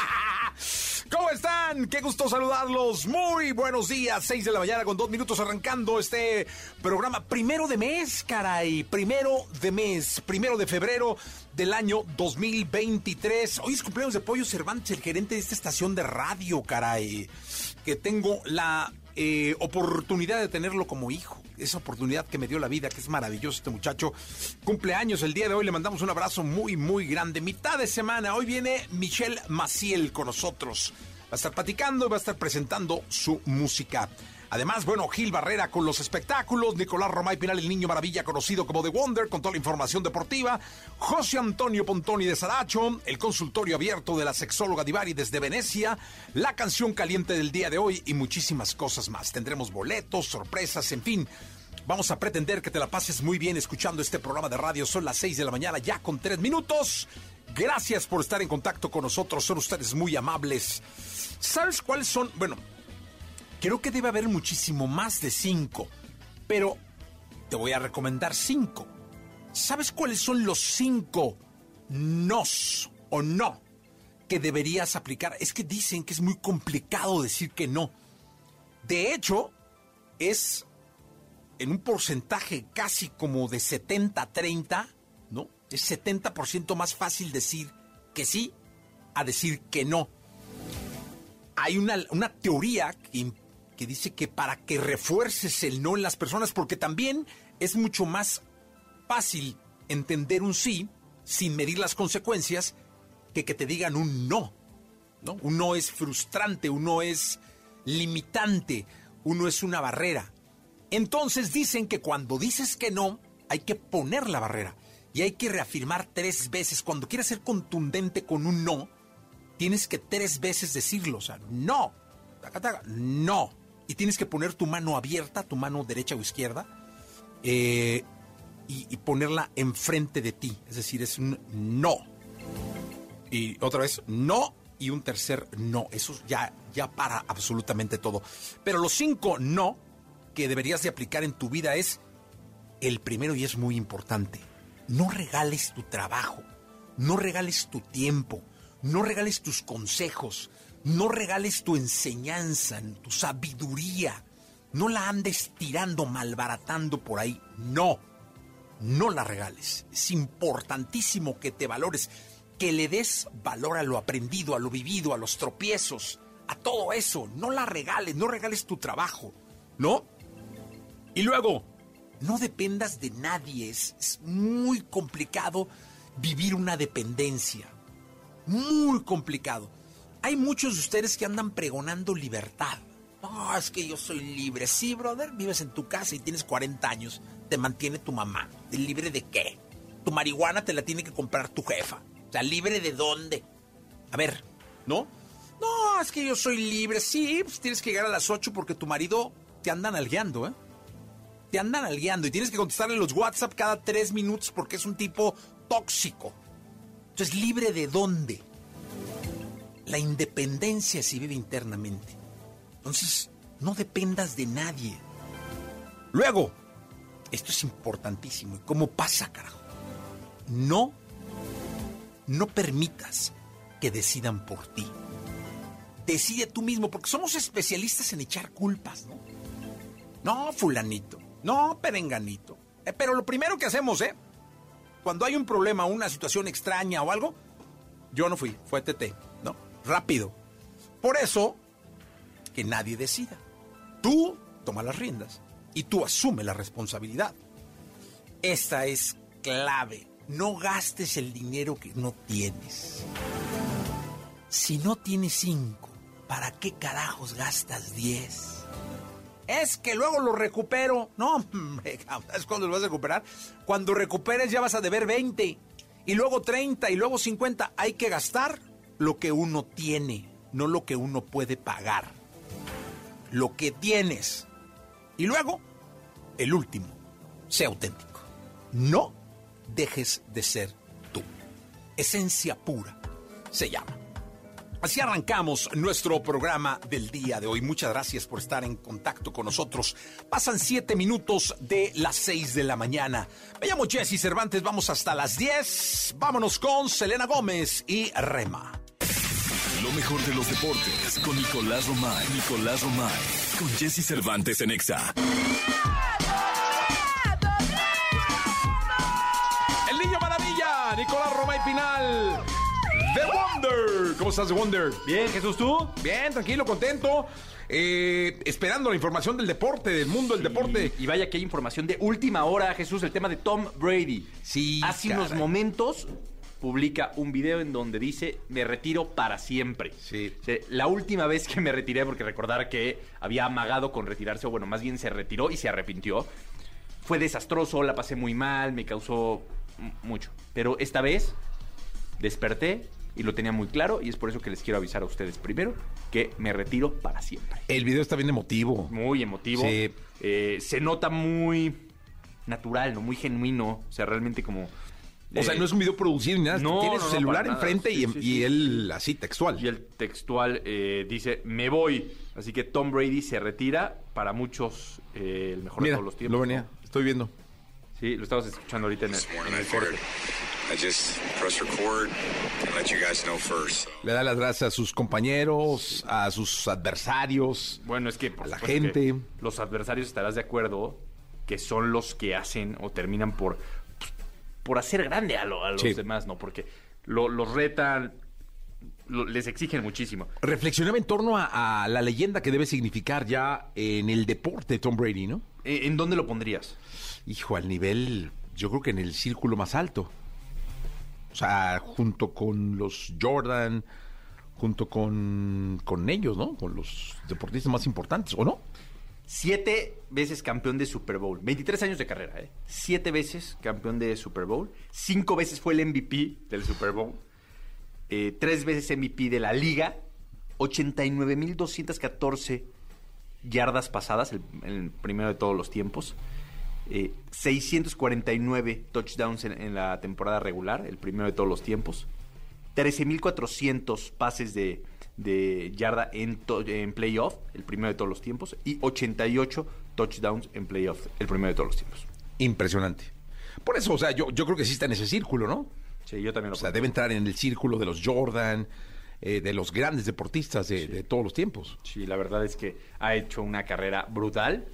¿Cómo están? Qué gusto saludarlos. Muy buenos días. 6 de la mañana con dos minutos arrancando este programa. Primero de mes, caray. Primero de mes. Primero de febrero del año 2023. Hoy es cumpleaños de Pollo Cervantes, el gerente de esta estación de radio, caray. Que tengo la eh, oportunidad de tenerlo como hijo. Esa oportunidad que me dio la vida, que es maravilloso este muchacho. Cumpleaños el día de hoy, le mandamos un abrazo muy, muy grande. Mitad de semana, hoy viene Michelle Maciel con nosotros. Va a estar platicando y va a estar presentando su música. Además, bueno, Gil Barrera con los espectáculos, Nicolás Romay Pinal, el niño maravilla conocido como The Wonder, con toda la información deportiva, José Antonio Pontoni de Saracho, el consultorio abierto de la sexóloga Divari desde Venecia, la canción caliente del día de hoy y muchísimas cosas más. Tendremos boletos, sorpresas, en fin. Vamos a pretender que te la pases muy bien escuchando este programa de radio. Son las 6 de la mañana, ya con 3 minutos. Gracias por estar en contacto con nosotros. Son ustedes muy amables. ¿Sabes cuáles son? Bueno, Creo que debe haber muchísimo más de cinco, pero te voy a recomendar cinco. ¿Sabes cuáles son los cinco nos o no que deberías aplicar? Es que dicen que es muy complicado decir que no. De hecho, es en un porcentaje casi como de 70-30, ¿no? Es 70% más fácil decir que sí a decir que no. Hay una, una teoría que que dice que para que refuerces el no en las personas, porque también es mucho más fácil entender un sí sin medir las consecuencias que que te digan un no. ¿no? Un no es frustrante, un no es limitante, uno es una barrera. Entonces dicen que cuando dices que no, hay que poner la barrera y hay que reafirmar tres veces. Cuando quieras ser contundente con un no, tienes que tres veces decirlo. O sea, no, no, y tienes que poner tu mano abierta, tu mano derecha o izquierda, eh, y, ponerla enfrente de ti. Es decir, es un no. Y otra vez, no y un tercer no. Eso ya, ya para absolutamente todo. Pero los cinco no que deberías de aplicar en tu vida es el primero y es muy importante. No regales tu trabajo, no regales tu tiempo, no regales tus consejos, no regales tu enseñanza, tu sabiduría. No la andes tirando, malbaratando por ahí. No, no la regales. Es importantísimo que te valores, que le des valor a lo aprendido, a lo vivido, a los tropiezos, a todo eso. No la regales, no regales tu trabajo. ¿No? Y luego, no dependas de nadie. Es, es muy complicado vivir una dependencia. Muy complicado. Hay muchos de ustedes que andan pregonando libertad. No, es que yo soy libre. Sí, brother, vives en tu casa y tienes 40 años. Te mantiene tu mamá. ¿Libre de qué? Tu marihuana te la tiene que comprar tu jefa. O sea, ¿libre de dónde? A ver, ¿no? No, es que yo soy libre. Sí, pues tienes que llegar a las 8 porque tu marido te anda nalgueando, ¿eh? Te andan nalgueando y tienes que contestarle los WhatsApp cada 3 minutos porque es un tipo tóxico. Entonces, ¿libre de dónde? La independencia se vive internamente. Entonces, no dependas de nadie. Luego, esto es importantísimo. ¿Y cómo pasa, carajo? No, no permitas que decidan por ti. Decide tú mismo, porque somos especialistas en echar culpas, ¿no? No, fulanito. No, perenganito. Eh, pero lo primero que hacemos, ¿eh? Cuando hay un problema, una situación extraña o algo, yo no fui, fue TT rápido. Por eso, que nadie decida. Tú toma las riendas y tú asume la responsabilidad. Esta es clave. No gastes el dinero que no tienes. Si no tienes cinco, ¿para qué carajos gastas diez? Es que luego lo recupero. No, ¿sabes cuándo lo vas a recuperar? Cuando recuperes ya vas a deber 20, y luego 30, y luego 50. Hay que gastar lo que uno tiene, no lo que uno puede pagar. Lo que tienes. Y luego, el último, sea auténtico. No dejes de ser tú. Esencia pura se llama. Así arrancamos nuestro programa del día de hoy. Muchas gracias por estar en contacto con nosotros. Pasan siete minutos de las seis de la mañana. Me llamo Jesse Cervantes, vamos hasta las diez. Vámonos con Selena Gómez y Rema. Lo mejor de los deportes con Nicolás Romay. Nicolás Romay. Con Jesse Cervantes en Exa. El niño maravilla, Nicolás Romay Pinal. The Wonder. ¿Cómo estás, The Wonder? Bien, Jesús, ¿tú? Bien, tranquilo, contento. Eh, esperando la información del deporte, del mundo del deporte. Y vaya que hay información de última hora, Jesús, el tema de Tom Brady. Sí, Hace caray. unos momentos publica un video en donde dice, me retiro para siempre. Sí. O sea, La última vez que me retiré, porque recordar que había amagado con retirarse, o bueno, más bien se retiró y se arrepintió, fue desastroso, la pasé muy mal, me causó mucho. Pero esta vez desperté y lo tenía muy claro y es por eso que les quiero avisar a ustedes primero que me retiro para siempre. El video está bien emotivo. Muy emotivo. Sí. Eh, se nota muy natural, ¿no? Muy genuino. O sea, realmente como. O sea, eh, no es un video producido ni nada. no, Tiene su no, celular enfrente y, Sí, sí, y sí. él así, textual. Y el textual eh, dice: Me voy. Así que Tom Brady se retira. Para muchos, eh, el mejor Mira, de todos los tiempos. lo venía. ¿no? Estoy viendo. Sí, lo estamos escuchando ahorita en el, en corte. I just press record and let you guys know first. Le da las gracias a sus compañeros, a sus adversarios. Bueno, es que por A la gente. que Los adversarios estarás de acuerdo que son los que hacen o terminan por, por hacer grande a, lo- a los Sí. demás, ¿no? Porque lo- los retan, lo- les exigen muchísimo. Reflexionaba en torno a, a la leyenda que debe significar ya en el deporte Tom Brady, ¿no? Eh, ¿En dónde lo pondrías? Hijo, al nivel, yo creo que en el círculo más alto. O sea, junto con los Jordan, junto con, con ellos, ¿no? Con los deportistas más importantes, ¿o no? Siete veces campeón de Super Bowl. 23 años de carrera, ¿eh? Siete veces campeón de Super Bowl. Cinco veces fue el MVP del Super Bowl. Eh, tres veces MVP de la liga. 89.214 yardas pasadas, el, primero de todos los tiempos. Eh, 649 touchdowns en, en la temporada regular, el primero de todos los tiempos. 13.400 pases de, de yarda en, to- en playoff, el primero de todos los tiempos. Y 88 touchdowns en playoff, el primero de todos los tiempos. Impresionante. Por eso, o sea, yo, yo creo que sí está en ese círculo, ¿no? Sí, yo también lo O sea, debe entrar en el círculo de los Jordan, eh, de los grandes deportistas de, de todos los tiempos. Sí, la verdad es que ha hecho una carrera brutal.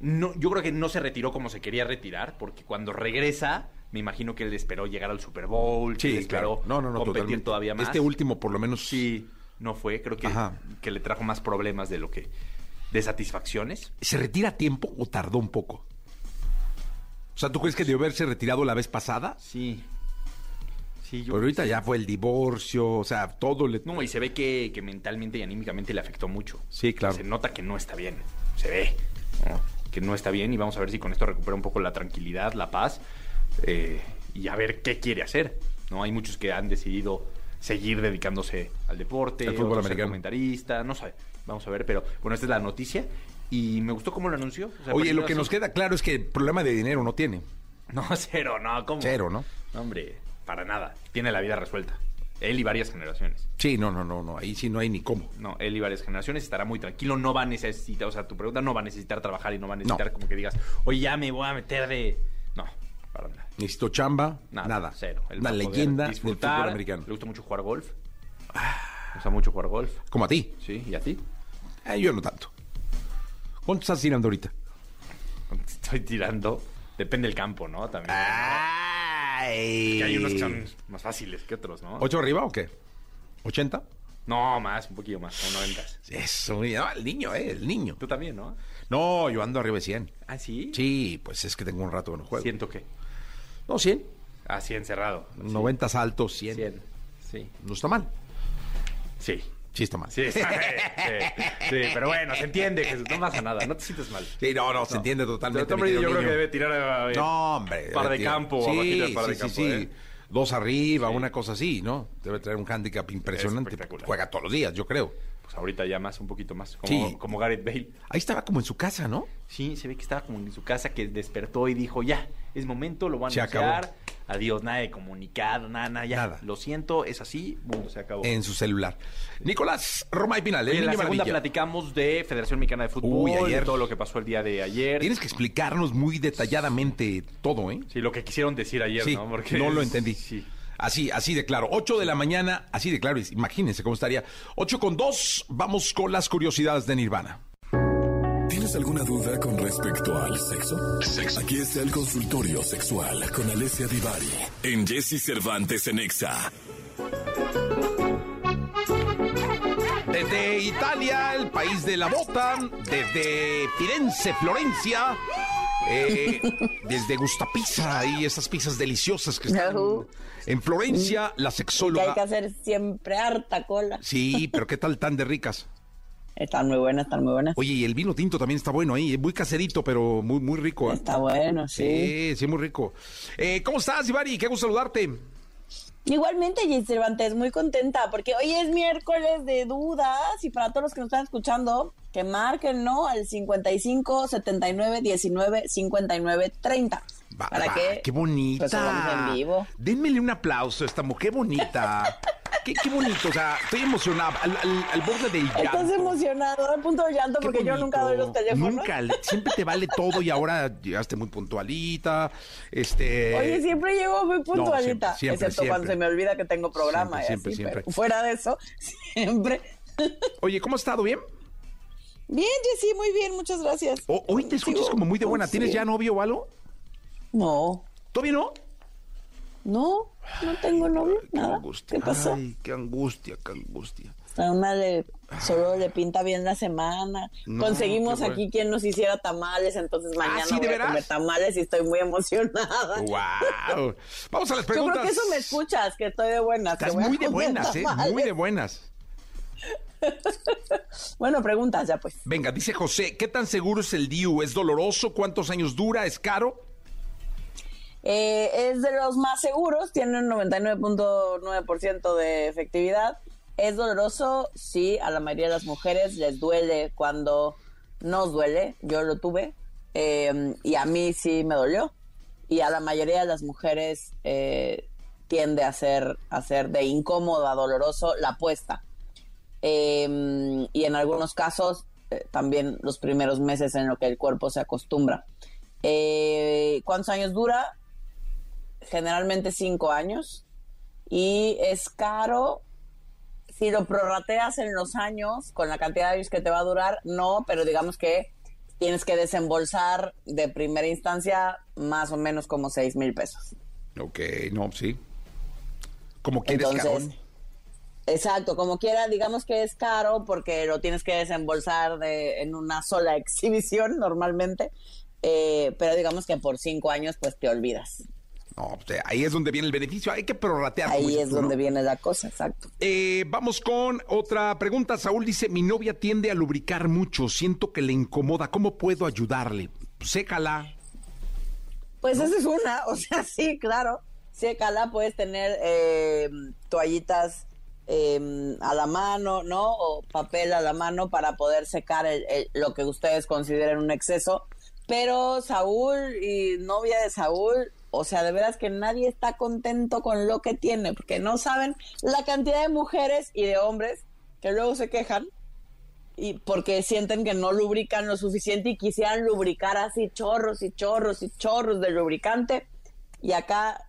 No, yo creo que no se retiró como se quería retirar, porque cuando regresa, me imagino que él esperó llegar al Super Bowl, que él esperó No, no, no, competir totalmente. todavía más. Este último, por lo menos. Sí, no fue. Creo que, Ajá. que le trajo más problemas de lo que. de satisfacciones. ¿Se retira a tiempo o tardó un poco? O sea, ¿tú crees que debió haberse retirado la vez pasada? Sí. Sí, yo. Pero ahorita ya fue el divorcio, o sea, todo le... No, y se ve que, que mentalmente y anímicamente le afectó mucho. Sí, claro. Se nota que no está bien. Se ve. ¿no? Que no está bien y vamos a ver si con esto recupera un poco la tranquilidad, la paz eh, y a ver qué quiere hacer. ¿no? Hay muchos que han decidido seguir dedicándose al deporte, Al fútbol americano. comentarista, no sé. Vamos a ver, pero bueno, esta es la noticia y me gustó cómo lo anunció. O sea, Oye, lo que nos queda claro es que el problema de dinero no tiene. No, cero, no, ¿cómo? Cero, ¿no? No, hombre, para nada. Tiene la vida resuelta. Él y varias generaciones. Sí, no, no, no, no, ahí sí no hay ni cómo. No, él y varias generaciones estará muy tranquilo, no va a necesitar, o sea, tu pregunta no va a necesitar trabajar y no va a necesitar como que digas, oye, ya me voy a meter de... Para nada. Necesito chamba, Nada, nada. cero. Una leyenda del fútbol americano. Le gusta mucho jugar golf. Le gusta mucho jugar golf. Como a ti. Sí, ¿y a ti? Eh, yo no tanto. ¿Cuánto estás tirando ahorita? Estoy tirando. Depende del campo, ¿no? También. Ay. Que hay unos que son más fáciles que otros, ¿no? ¿Ocho arriba o qué? ¿80? No, más, un poquillo más, como 90. Eso, no, el niño, eh, el niño. Tú también, ¿no? No, yo ando arriba de 100. ¿Ah, sí? Sí, pues es que tengo un rato que no juego. Siento que. No, 100. Ah, 100 cerrado. 90 altos, 100. 100. Sí. No está mal. Sí. Sí está mal. Sí, sí, sí, sí, pero bueno, se entiende, Jesús, no pasa nada, no te sientes mal. Sí, no, no, se entiende totalmente. Brady yo creo que debe tirar eh, No, hombre. par de campo, sí, del par de sí, campo, sí, sí. ¿eh? Dos arriba, Sí. una cosa así, ¿no? Debe traer un handicap impresionante. espectacular. Juega todos los días, yo creo. Pues ahorita ya más, un poquito más, como, Sí. como Gareth Bale. Ahí estaba como en su casa, ¿no? Sí, se ve que estaba como en su casa, que despertó y dijo, ya, es momento, lo van a Se anunciar. acabó. Adiós, nada de comunicado, nada, nada, ya. Nada. Lo siento, es así, bueno, se acabó. En su celular. Nicolás Roma y Pinal, el en la segunda maravilla. platicamos de Federación Mexicana de Fútbol, Uy, ayer. de todo lo que pasó el día de ayer. Tienes que explicarnos muy detalladamente todo, ¿eh? Sí, lo que quisieron decir ayer, Sí, ¿no? Porque no lo entendí. Sí. Así, así de claro. 8 de la mañana, así de claro. Imagínense cómo estaría. 8 con 2, vamos con las curiosidades de Nirvana. ¿Tienes alguna duda con respecto al sexo? Aquí está el consultorio sexual con Alessia Divari en Jesse Cervantes en Exa. Desde Italia, el país de la bota, desde Firenze, Florencia, eh, desde Gustapizza y esas pizzas deliciosas que están en Florencia, la que hay sexóloga. que hacer siempre harta cola. Sí, pero qué tal tan de ricas. Están muy buenas, están muy buenas. Oye, y el vino tinto también está bueno ahí, muy caserito, pero muy muy rico. ¿eh? Está bueno, sí. Sí, sí, muy rico. Eh, ¿Cómo estás, Ivari? Qué gusto saludarte. Igualmente, Jess Cervantes, muy contenta porque hoy es miércoles de dudas y para todos los que nos están escuchando, que marquen, ¿no? Al 55 79 19 59 30. Va, para va, que qué bonita. pues, en vivo. Dénmele un aplauso a esta mujer, qué bonita. Qué, qué bonito, o sea, estoy emocionado, al, al- al borde del llanto. Estás emocionado, al punto de llanto Qué porque yo nunca doy los teléfonos. Nunca, siempre te vale todo y ahora llegaste muy puntualita. Este. Oye, siempre llego muy puntualita, siempre, siempre, excepto cuando se me olvida que tengo programa Siempre, y siempre, así, pero fuera de eso, siempre. Oye, ¿cómo has estado? ¿Bien? Bien, Jessy, muy bien, muchas gracias. O- hoy te escuchas como muy de buena. ¿Tienes ya novio o algo? No, ¿Todavía no? No, no tengo novio, Qué nada. angustia. ¿Qué pasó? Ay, qué angustia, qué angustia. A una le, solo le pinta bien la semana. No, Conseguimos aquí quien nos hiciera tamales, entonces mañana ¿sí, de voy a comer tamales y estoy muy emocionada. ¡Wow! Vamos a las Yo preguntas. creo que eso me escuchas, que estoy de buenas. Estás muy de buenas, ¿eh? Muy de buenas. Bueno, preguntas ya pues. Venga, dice José, ¿qué tan seguro es el DIU? ¿Es doloroso? ¿Cuántos años dura? ¿Es caro? Eh, es de los más seguros, tiene un 99.9% de efectividad. Es doloroso, sí, a la mayoría de las mujeres les duele cuando nos duele. Yo lo tuve eh, y a mí sí me dolió. Y a la mayoría de las mujeres eh, tiende a ser, a ser de incómodo a doloroso la puesta. Eh, y en algunos casos eh, también los primeros meses en lo que el cuerpo se acostumbra. ¿Cuántos años dura? Generalmente cinco años. Y es caro. Si lo prorrateas en los años, con la cantidad de años que te va a durar, no, pero digamos que tienes que desembolsar de primera instancia más o menos como seis mil pesos. Ok, no, sí. Como quieres, Entonces. Exacto, como quiera, digamos que es caro porque lo tienes que desembolsar de, en una sola exhibición normalmente, eh, pero digamos que por cinco años pues te olvidas. No, pues, ahí es donde viene el beneficio. Hay que prorratear. Ahí es tú, donde ¿no? viene la cosa, exacto. Eh, vamos con otra pregunta. Saúl dice, mi novia tiende a lubricar mucho, siento que le incomoda, ¿cómo puedo ayudarle? Sécala. Pues esa es una, o sea, sí, claro. Sécala, puedes tener eh, toallitas eh, a la mano, ¿no? O papel a la mano para poder secar el- el- lo que ustedes consideren un exceso. Pero Saúl y novia de Saúl, o sea, de veras que nadie está contento con lo que tiene, porque no saben la cantidad de mujeres y de hombres que luego se quejan y porque sienten que no lubrican lo suficiente y quisieran lubricar así chorros y chorros y chorros de lubricante. Y acá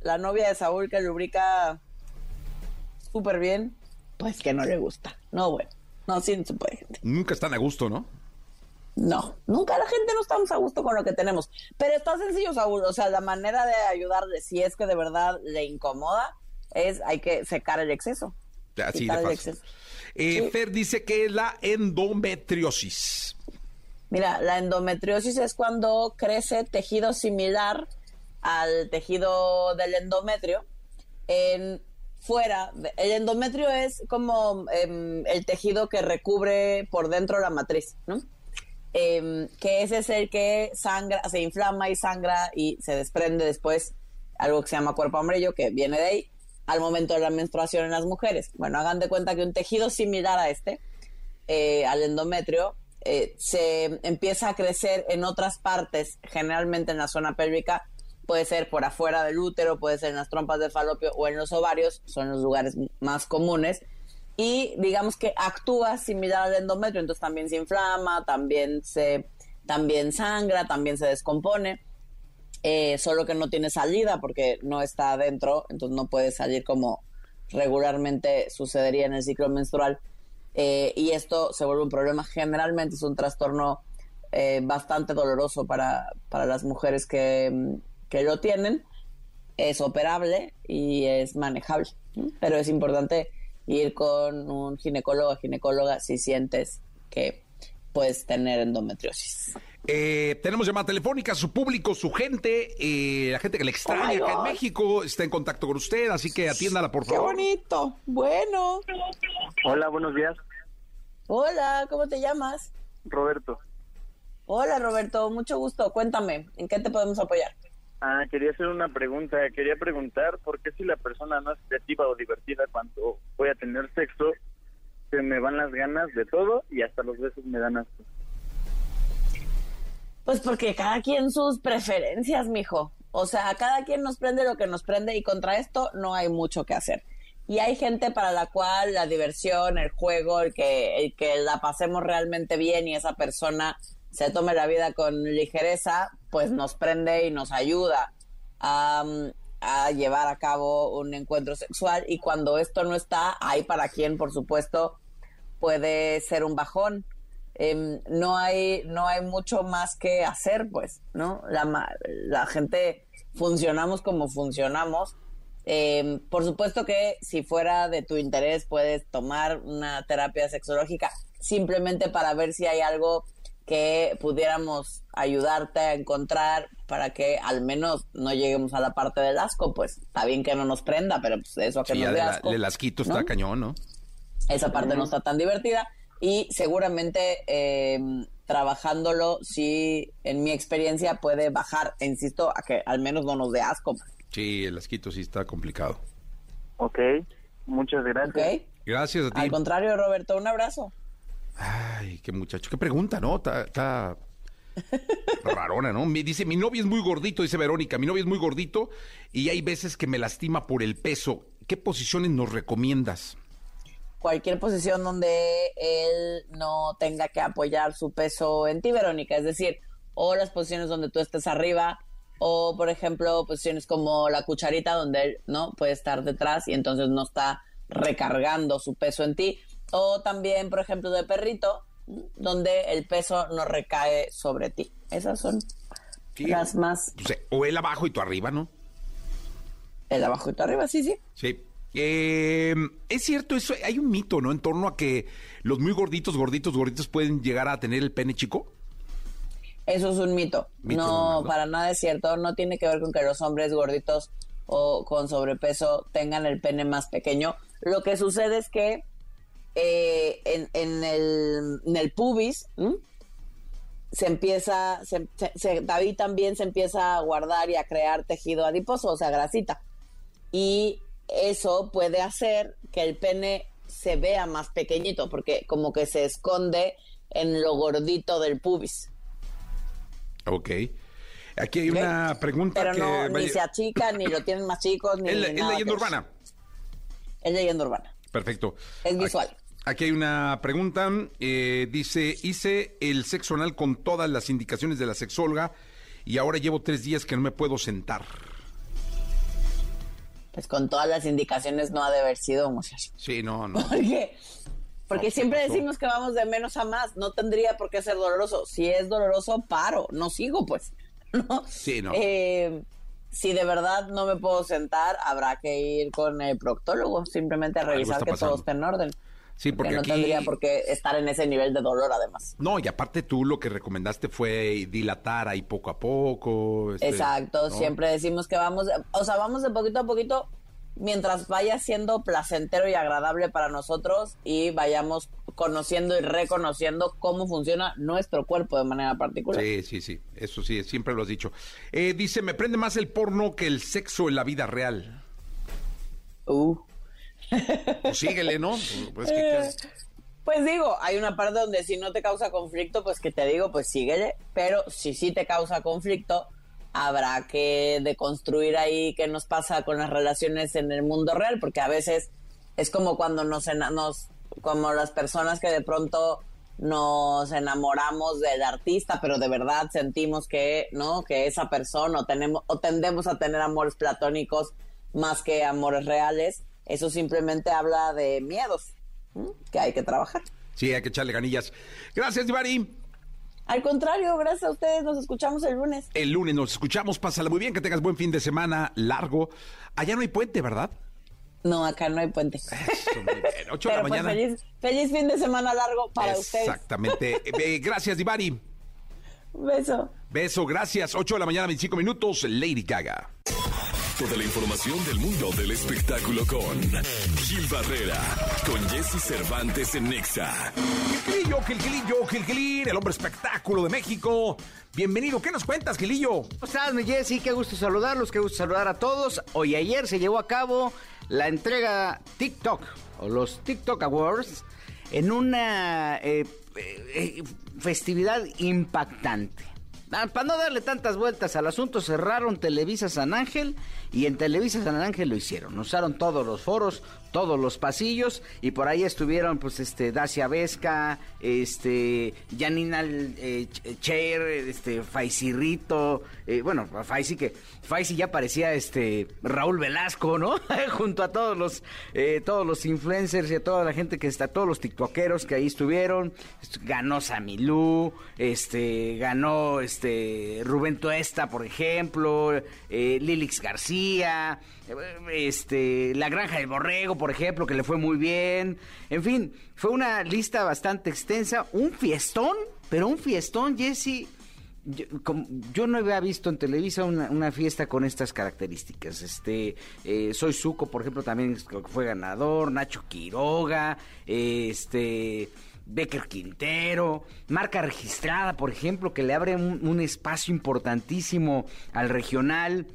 la novia de Saúl que lubrica súper bien, pues que no le gusta. No, bueno, no, sí, no se puede. Nunca están a gusto, ¿no? No, nunca la gente no estamos a gusto con lo que tenemos. Pero está sencillo, Saúl. O sea, la manera de ayudarle, si es que de verdad le incomoda, es hay que secar el exceso. Así de el fácil. exceso. Eh, Sí. Fer dice que es la endometriosis. Mira, la endometriosis es cuando crece tejido similar al tejido del endometrio en fuera. el endometrio es como em, el tejido que recubre por dentro la matriz, ¿no? Em, que ese es el que sangra, se inflama y sangra y se desprende después algo que se llama cuerpo amarillo, que viene de ahí al momento de la menstruación en las mujeres. Bueno, hagan de cuenta que un tejido similar a este, eh, al endometrio, eh, se empieza a crecer en otras partes, generalmente en la zona pélvica, puede ser por afuera del útero, puede ser en las trompas de falopio o en los ovarios, son los lugares más comunes, y digamos que actúa similar al endometrio, entonces también se inflama, también se también sangra, también se descompone, eh, solo que no tiene salida porque no está adentro, entonces no puede salir como regularmente sucedería en el ciclo menstrual. Eh, y esto se vuelve un problema. Generalmente es un trastorno eh, bastante doloroso para, para las mujeres que, que lo tienen. Es operable y es manejable, pero es importante ir con un ginecólogo o ginecóloga si sientes que puedes tener endometriosis. Eh, tenemos llamada telefónica, su público, su gente, eh, la gente que le extraña Oh acá en. México está en contacto con usted, así que atiéndala por ¡Qué favor. bonito! Bueno. Hola, buenos días, Hola, ¿cómo te llamas? Roberto. Hola Roberto, mucho gusto. Cuéntame, ¿en qué te podemos apoyar? Ah, quería hacer una pregunta. Quería preguntar por qué si la persona no es creativa o divertida cuando voy a tener sexo, se me van las ganas de todo y hasta los besos me dan asco. Pues porque cada quien sus preferencias, mijo. O sea, cada quien nos prende lo que nos prende y contra esto no hay mucho que hacer. Y hay gente para la cual la diversión, el juego, el que, el que la pasemos realmente bien y esa persona se tome la vida con ligereza, pues nos prende y nos ayuda a, a llevar a cabo un encuentro sexual. Y cuando esto no está, hay para quien, por supuesto, puede ser un bajón. Em, no hay no hay mucho más que hacer pues no la, la gente funcionamos como funcionamos Em, por supuesto que si fuera de tu interés puedes tomar una terapia sexológica simplemente para ver si hay algo que pudiéramos ayudarte a encontrar para que al menos no lleguemos a la parte del asco pues está bien que no nos prenda pero pues eso a que Sí, nos dé asco, del asquito está ¿no? cañón, ¿no? esa parte no está tan divertida y seguramente eh, trabajándolo sí en mi experiencia puede bajar insisto a que al menos no nos dé asco Sí, el asquito sí está complicado. Ok, muchas gracias. Gracias a ti. al contrario Roberto un abrazo Ay, qué muchacho, qué pregunta, ¿no? Está, rarona, ¿no? Me dice, mi novio es muy gordito, dice Verónica, mi novio es muy gordito y hay veces que me lastima por el peso. ¿Qué posiciones nos recomiendas? cualquier posición donde él no tenga que apoyar su peso en ti, Verónica. Es decir, o las posiciones donde tú estés arriba, o por ejemplo, posiciones como la cucharita, donde él no puede estar detrás y entonces no está recargando su peso en ti. O también, por ejemplo, de perrito, donde el peso no recae sobre ti. Esas son Sí. las más. O, él abajo y tú arriba, ¿no? El abajo y tú arriba, sí, sí. Sí. Eh, es cierto, eso hay un mito, ¿no? En torno a que los muy gorditos, gorditos, gorditos pueden llegar a tener el pene chico. Eso es un mito. Mito no, nomás, ¿no? para nada es cierto. No tiene que ver con que los hombres gorditos o con sobrepeso tengan el pene más pequeño. Lo que sucede es que eh, en, en el, en el pubis ¿m? se empieza, se, David también se empieza a guardar y a crear tejido adiposo, o sea, grasita. Y eso puede hacer que el pene se vea más pequeñito, porque como que se esconde en lo gordito del pubis. Ok. Aquí hay una pregunta Pero que... no, ni se achican, ni lo tienen más chicos, ni es, le- es leyenda urbana. Es leyenda urbana. Perfecto. Es visual. Aquí, aquí hay una pregunta. eh, dice, hice el sexo anal con todas las indicaciones de la sexóloga y ahora llevo tres días que no me puedo sentar. Pues con todas las indicaciones no ha de haber sido, muchacho. Sí, no, no. Porque, porque No, ¿qué siempre decimos que vamos de menos a más. No tendría por qué ser doloroso. Si es doloroso, paro. No sigo, pues. ¿No? Sí, no. Eh, si de verdad no me puedo sentar, habrá que ir con el proctólogo, simplemente a revisar que pasando. todo esté en orden. Sí, porque no aquí- tendría por qué estar en ese nivel de dolor además. No, y aparte tú lo que recomendaste fue dilatar ahí poco a poco. este, Exacto, ¿no? siempre decimos que vamos, o sea, vamos de poquito a poquito mientras vaya siendo placentero y agradable para nosotros y vayamos conociendo y reconociendo cómo funciona nuestro cuerpo de manera particular. Sí, sí, sí, eso sí, siempre lo has dicho. Eh, dice, me prende más el porno que el sexo en la vida real. Uh. Pues síguele, ¿no? Pues, que- Pues digo, hay una parte donde si no te causa conflicto, pues que te digo, pues síguele, pero si sí te causa conflicto, habrá que deconstruir ahí qué nos pasa con las relaciones en el mundo real, porque a veces es como cuando nos, nos como las personas que de pronto nos enamoramos del artista, pero de verdad sentimos que, ¿no? Que esa persona o tenemos o tendemos a tener amores platónicos más que amores reales, eso simplemente habla de miedos que hay que trabajar. sí, hay que echarle ganillas. Gracias, Divari. Al contrario, gracias a ustedes, nos escuchamos el lunes. El lunes nos escuchamos, pásala muy bien, que tengas buen fin de semana largo. Allá no hay puente, ¿verdad? No, acá no hay puente. Eso, muy bien. 8 de la pues mañana. feliz, feliz fin de semana largo para ustedes. Exactamente. Eh, gracias, Divari. Beso. Beso, gracias. 8 de la mañana, 25 minutos, Lady Gaga. Toda la información del mundo del espectáculo con Gil Barrera, con Jesse Cervantes en Nexa. Gilillo, Gilillo, Gilgilín, el hombre espectáculo de México. Bienvenido, ¿qué nos cuentas, Gilillo? ¿Cómo estás, mi Jessy? Qué gusto saludarlos, qué gusto saludar a todos. Hoy y ayer se llevó a cabo la entrega TikTok, o los TikTok Awards, en una eh, eh, eh, festividad impactante. Ah, Para no darle tantas vueltas al asunto, cerraron Televisa San Ángel y en Televisa San Ángel lo hicieron. Usaron todos los foros, todos los pasillos y por ahí estuvieron pues este Dacia Vesca, este Janina eh, Ch- Cher, este Faisirrito, eh, bueno, Faisi que Faisi ya parecía este Raúl Velasco, ¿no? Junto a todos los eh, todos los influencers y a toda la gente que está, todos los tiktokeros que ahí estuvieron. Est- Ganó Samilú, este ganó este Rubén Tuesta, por ejemplo, eh, Lilix García, eh, este La Granja del Borrego, por ejemplo, que le fue muy bien. En fin, fue una lista bastante extensa, un fiestón, pero un fiestón, Jesse. Yo, como- yo no había visto en Televisa una, fiesta con estas características. Este, eh, Soy Suco, por ejemplo, también fue ganador. Nacho Quiroga, este, Becker Quintero, marca registrada, por ejemplo, que le abre un espacio importantísimo al regional.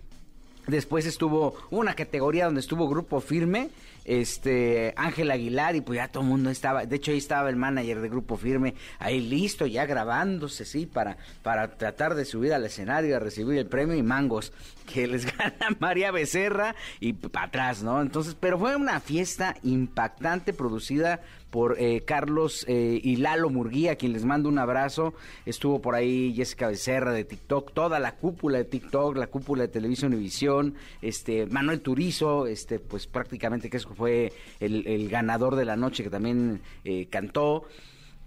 Después estuvo una categoría donde estuvo Grupo Firme, este Ángel Aguilar y pues ya todo el mundo estaba, de hecho ahí estaba el manager de Grupo Firme, ahí listo, ya grabándose, sí, para, para tratar de subir al escenario a recibir el premio y mangos que les gana María Becerra y para atrás, ¿no? Entonces, pero fue una fiesta impactante producida por eh, Carlos eh, y Lalo Murguía, quien les mando un abrazo. Estuvo por ahí Jessica Becerra de TikTok, toda la cúpula de TikTok, la cúpula de Televisión Univisión, este Manuel Turizo, este pues prácticamente que fue el, el ganador de la noche que también eh, cantó.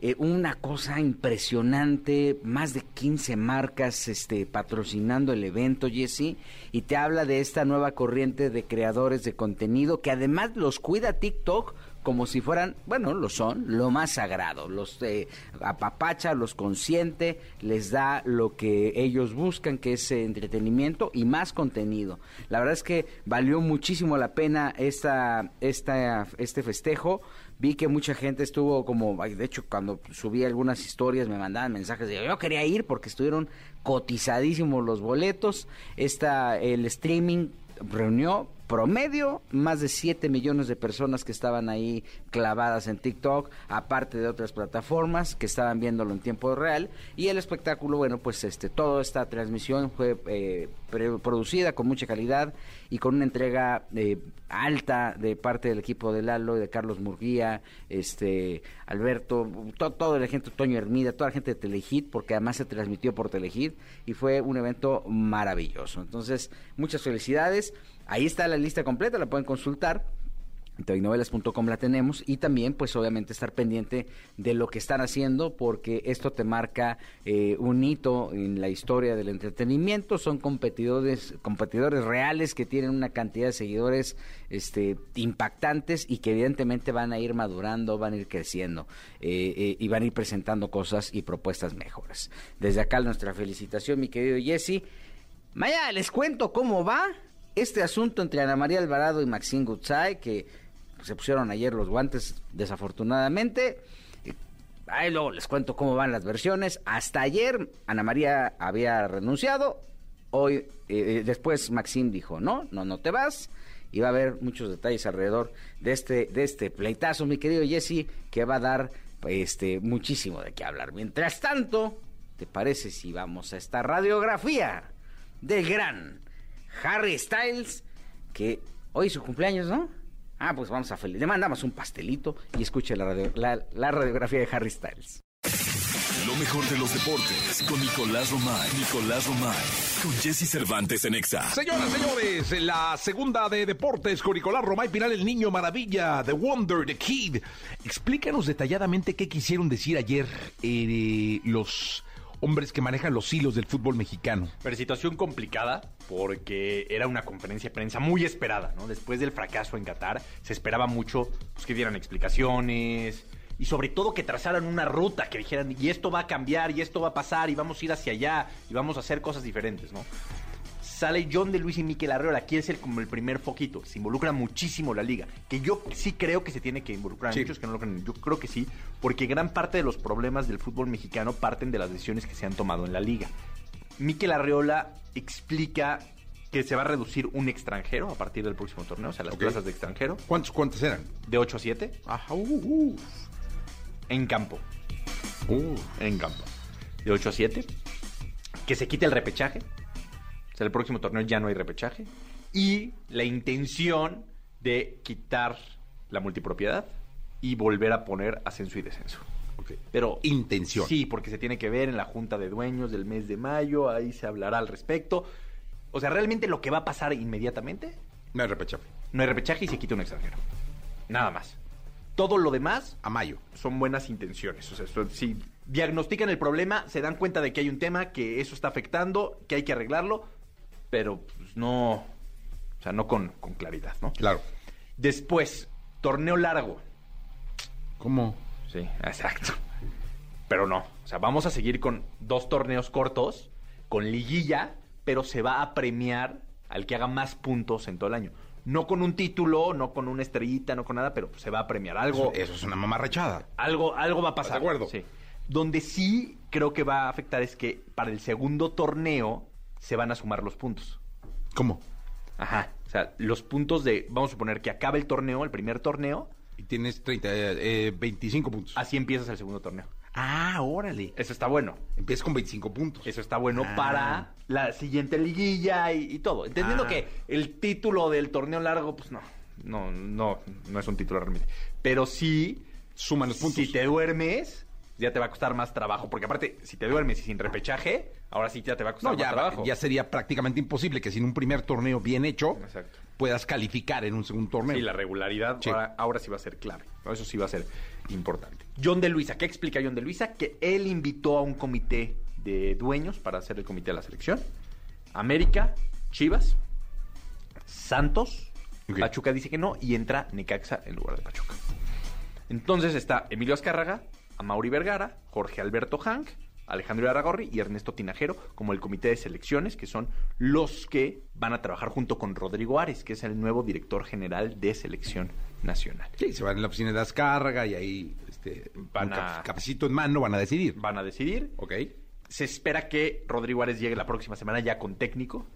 Eh, una cosa impresionante, más de 15 marcas este, patrocinando el evento, Jesse, y te habla de esta nueva corriente de creadores de contenido que además los cuida TikTok como si fueran, bueno, lo son, lo más sagrado, los eh, apapacha, los consiente, les da lo que ellos buscan, que es entretenimiento y más contenido. La verdad es que valió muchísimo la pena esta, esta, este festejo. Vi que mucha gente estuvo como, de hecho, cuando subí algunas historias me mandaban mensajes de yo quería ir porque estuvieron cotizadísimos los boletos. Esta, el streaming reunió promedio más de 7 millones de personas que estaban ahí clavadas en TikTok, aparte de otras plataformas que estaban viéndolo en tiempo real. Y el espectáculo, bueno, pues este, toda esta transmisión fue eh, producida con mucha calidad y con una entrega eh, alta de parte del equipo de Lalo, de Carlos Murguía, este, Alberto, to- toda la gente, Toño Hermida, toda la gente de Telehit, porque además se transmitió por Telehit y fue un evento maravilloso. Entonces, muchas felicidades. Ahí está la lista completa, la pueden consultar. En tvnovelas.com la tenemos y también pues obviamente estar pendiente de lo que están haciendo porque esto te marca eh, un hito en la historia del entretenimiento. Son competidores competidores reales que tienen una cantidad de seguidores este impactantes y que evidentemente van a ir madurando van a ir creciendo eh, eh, y van a ir presentando cosas y propuestas mejores. Desde acá nuestra felicitación mi querido Jesse. Mañana les cuento cómo va este asunto entre Ana María Alvarado y Maxine Gutzai que se pusieron ayer los guantes, desafortunadamente. Ahí luego les cuento cómo van las versiones. Hasta ayer Ana María había renunciado. Hoy, eh, eh, después Maxim dijo, no, no, no te vas. Y va a haber muchos detalles alrededor de este, de este pleitazo, mi querido Jesse, que va a dar este, muchísimo de qué hablar. Mientras tanto, ¿te parece si vamos a esta radiografía del gran Harry Styles, que hoy es su cumpleaños, ¿no? Ah, pues vamos a feliz. Le mandamos un pastelito y escuche la, la, radiografía de Harry Styles. Lo mejor de los deportes con Nicolás Romay. Nicolás Romay. Con Jesse Cervantes en Exa. Señoras, señores, la segunda de deportes con Nicolás Romay Pinal, el niño maravilla, The Wonder, The Kid. Explícanos detalladamente qué quisieron decir ayer eh, los hombres que manejan los hilos del fútbol mexicano. Pero situación complicada porque era una conferencia de prensa muy esperada, ¿no? Después del fracaso en Qatar, se esperaba mucho pues, que dieran explicaciones y sobre todo que trazaran una ruta, que dijeran, y esto va a cambiar, y esto va a pasar, y vamos a ir hacia allá, y vamos a hacer cosas diferentes, ¿no? Sale John de Luis y Miquel Arreola. Quiere ser como el primer foquito. Se involucra muchísimo la liga. Que yo sí creo que se tiene que involucrar. Muchos que no lo creen. Yo creo que sí. Porque gran parte de los problemas del fútbol mexicano parten de las decisiones que se han tomado en la liga. Miquel Arreola explica que se va a reducir un extranjero a partir del próximo torneo, o sea, las plazas de extranjero. ¿Cuántos, ¿Cuántos eran? De 8 a 7. Ajá, uh, uh. En campo. Uh. En campo. De 8 a 7. Que se quite el repechaje. O sea, el próximo torneo ya no hay repechaje. Y la intención de quitar la multipropiedad y volver a poner ascenso y descenso. Okay. Pero intención. Sí, porque se tiene que ver en la junta de dueños del mes de mayo, ahí se hablará al respecto. O sea, realmente lo que va a pasar inmediatamente. No hay repechaje. No hay repechaje y se quita un extranjero. Nada más. Todo lo demás. A mayo. Son buenas intenciones. O sea, si diagnostican el problema, se dan cuenta de que hay un tema, que eso está afectando, que hay que arreglarlo pero pues, no, o sea, no con, claridad, ¿no? Claro. Después, torneo largo. ¿Cómo? Sí, exacto. Pero no, o sea, vamos a seguir con dos torneos cortos, con liguilla, pero se va a premiar al que haga más puntos en todo el año. No con un título, no con una estrellita, no con nada, pero se va a premiar algo. Eso, es una mamarrachada. Algo, algo va a pasar. De acuerdo. Sí. Donde sí creo que va a afectar es que para el segundo torneo se van a sumar los puntos. ¿Cómo? Ajá. O sea, los puntos de, vamos a suponer que acaba el torneo, el primer torneo. Y tienes 30, eh, 25 puntos. Así empiezas el segundo torneo. Ah, órale. Eso está bueno. Empiezas con 25 puntos. Eso está bueno ah. para la siguiente liguilla y, todo. Entendiendo ah. que el título del torneo largo, pues no, no, no, no es un título realmente. Pero sí... Suman los puntos. Si te duermes, ya te va a costar más trabajo. Porque aparte, si te duermes y sin repechaje, ahora sí ya te va a costar más ya, trabajo. Ya sería prácticamente imposible que sin un primer torneo bien hecho puedas calificar en un segundo torneo. Sí, la regularidad Ahora, sí va a ser clave. Eso sí va a ser importante. John de Luisa, ¿qué explica John de Luisa? Que él invitó a un comité de dueños para hacer el comité de la selección. América, Chivas, Santos, Pachuca dice que no y entra Necaxa en lugar de Pachuca. Entonces está Emilio Azcárraga, a Mauri Vergara, Jorge Alberto Hank, Alejandro Aragorri y Ernesto Tinajero como el comité de selecciones, que son los que van a trabajar junto con Rodrigo Ares, que es el nuevo director general de selección nacional. Sí, se van en la oficina de Azcárraga y ahí este, van a... Cafecito en mano van a decidir. Van a decidir. Ok. Se espera que Rodrigo Ares llegue la próxima semana ya con técnico.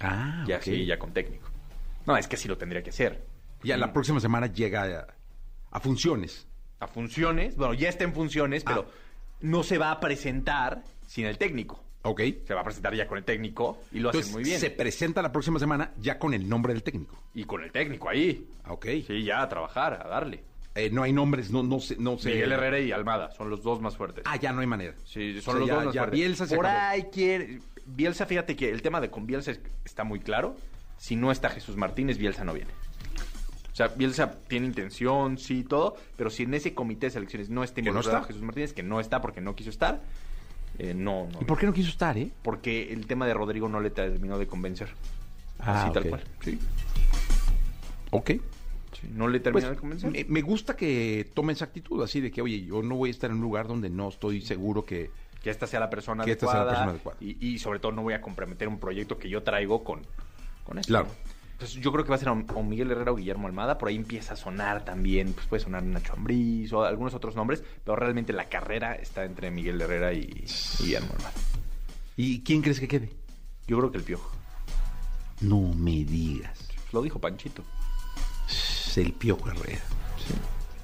Ah, ya sí, ya con técnico. No, es que sí lo tendría que hacer. Ya la próxima semana llega a funciones a funciones. Bueno, ya está en funciones, pero ah. no se va a presentar sin el técnico. Ok. Se va a presentar ya con el técnico y lo hace muy bien. Se presenta la próxima semana ya con el nombre del técnico. Y con el técnico ahí. Ok. Sí, ya a trabajar, a darle. Eh, no hay nombres, no, no sé, no sé. Miguel Herrera y Almada son los dos más fuertes. Ah, ya no hay manera. Sí, son los dos más fuertes. Bielsa se Por ahí quiere. Bielsa, fíjate que el tema de con Bielsa está muy claro. Si no está Jesús Martínez, Bielsa no viene. O sea, Bielsa tiene intención, sí, todo, pero si en ese comité de selecciones no está ¿Que no involucrado está? Jesús Martínez, que no está porque no quiso estar, eh, no, no. ¿Y por qué no quiso estar, eh? Porque el tema de Rodrigo no le terminó de convencer. Ah, Así tal cual. Sí, Ok. sí, no le Pues, terminó de convencer. me, me gusta que tome esa actitud, así de que, oye, yo no voy a estar en un lugar donde no estoy seguro que... que esta sea la persona Que esta sea la adecuada. persona adecuada. Y, y sobre todo no voy a comprometer un proyecto que yo traigo con, con esto. Claro. ¿no? Entonces yo creo que va a ser o, Miguel Herrera o Guillermo Almada. Por ahí empieza a sonar también, pues puede sonar Nacho Ambriz o algunos otros nombres, pero realmente la carrera está entre Miguel Herrera y, y Guillermo Almada. ¿Y quién crees que quede? Yo creo que el Piojo. No me digas. Lo dijo Panchito. Es el Piojo Herrera.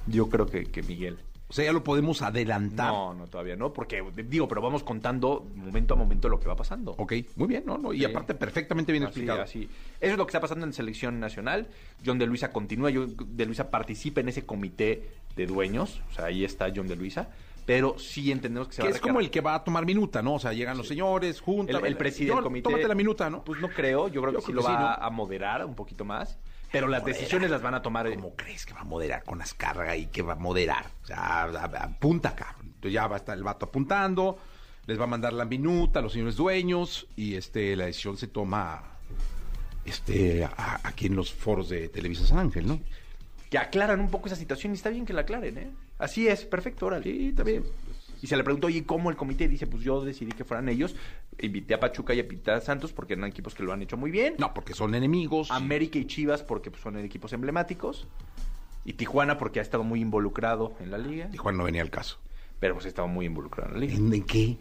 Yo creo que, que Miguel. O sea, ya lo podemos adelantar. No, no, todavía no, porque digo, pero vamos contando momento a momento lo que va pasando. Ok, muy bien, ¿no? no y Sí. aparte perfectamente bien Así, explicado. así. Eso es lo que está pasando en selección nacional. John de Luisa continúa, John de Luisa participa en ese comité de dueños, o sea, ahí está John de Luisa, pero sí entendemos que se Que va a es como el que va a tomar minuta, ¿no? O sea, llegan los señores, juntan. el, el presidente del comité. Tómate la minuta, ¿no? Pues no creo, yo creo Yo que sí lo sí, va ¿no? a moderar un poquito más, pero las decisiones las van a tomar. eh, ¿Cómo crees que va a moderar con Azcárraga y que va a moderar? O sea, apunta, cabrón. Entonces ya va a estar el vato apuntando, les va a mandar la minuta a los señores dueños y este la decisión se toma este a- aquí en los foros de Televisa San Ángel, ¿no? que aclaran un poco esa situación y está bien que la aclaren, ¿eh? Así es, perfecto, órale. Sí, está bien. Y se le preguntó, oye, ¿cómo el comité? Dice, pues yo decidí que fueran ellos. Invité a Pachuca y a Pita Santos porque eran equipos que lo han hecho muy bien. No, porque son enemigos. América y Chivas porque pues, son equipos emblemáticos. Y Tijuana porque ha estado muy involucrado en la liga. Tijuana no venía al caso. Pero pues ha estado muy involucrado en la liga. ¿En, en qué?